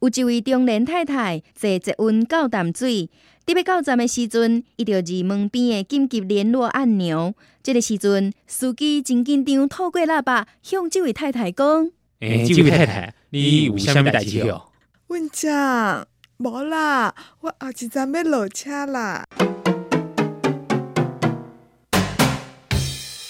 有一位中年太太坐一温到淡水，伫要到站的时阵，伊就伫门边的紧急联络按钮。这个时阵，司机真紧张，透过喇叭向这位太太讲：“诶、即，这位太太，你有啥物代志哦？”阮讲：“无啦，我后一站要落车啦。”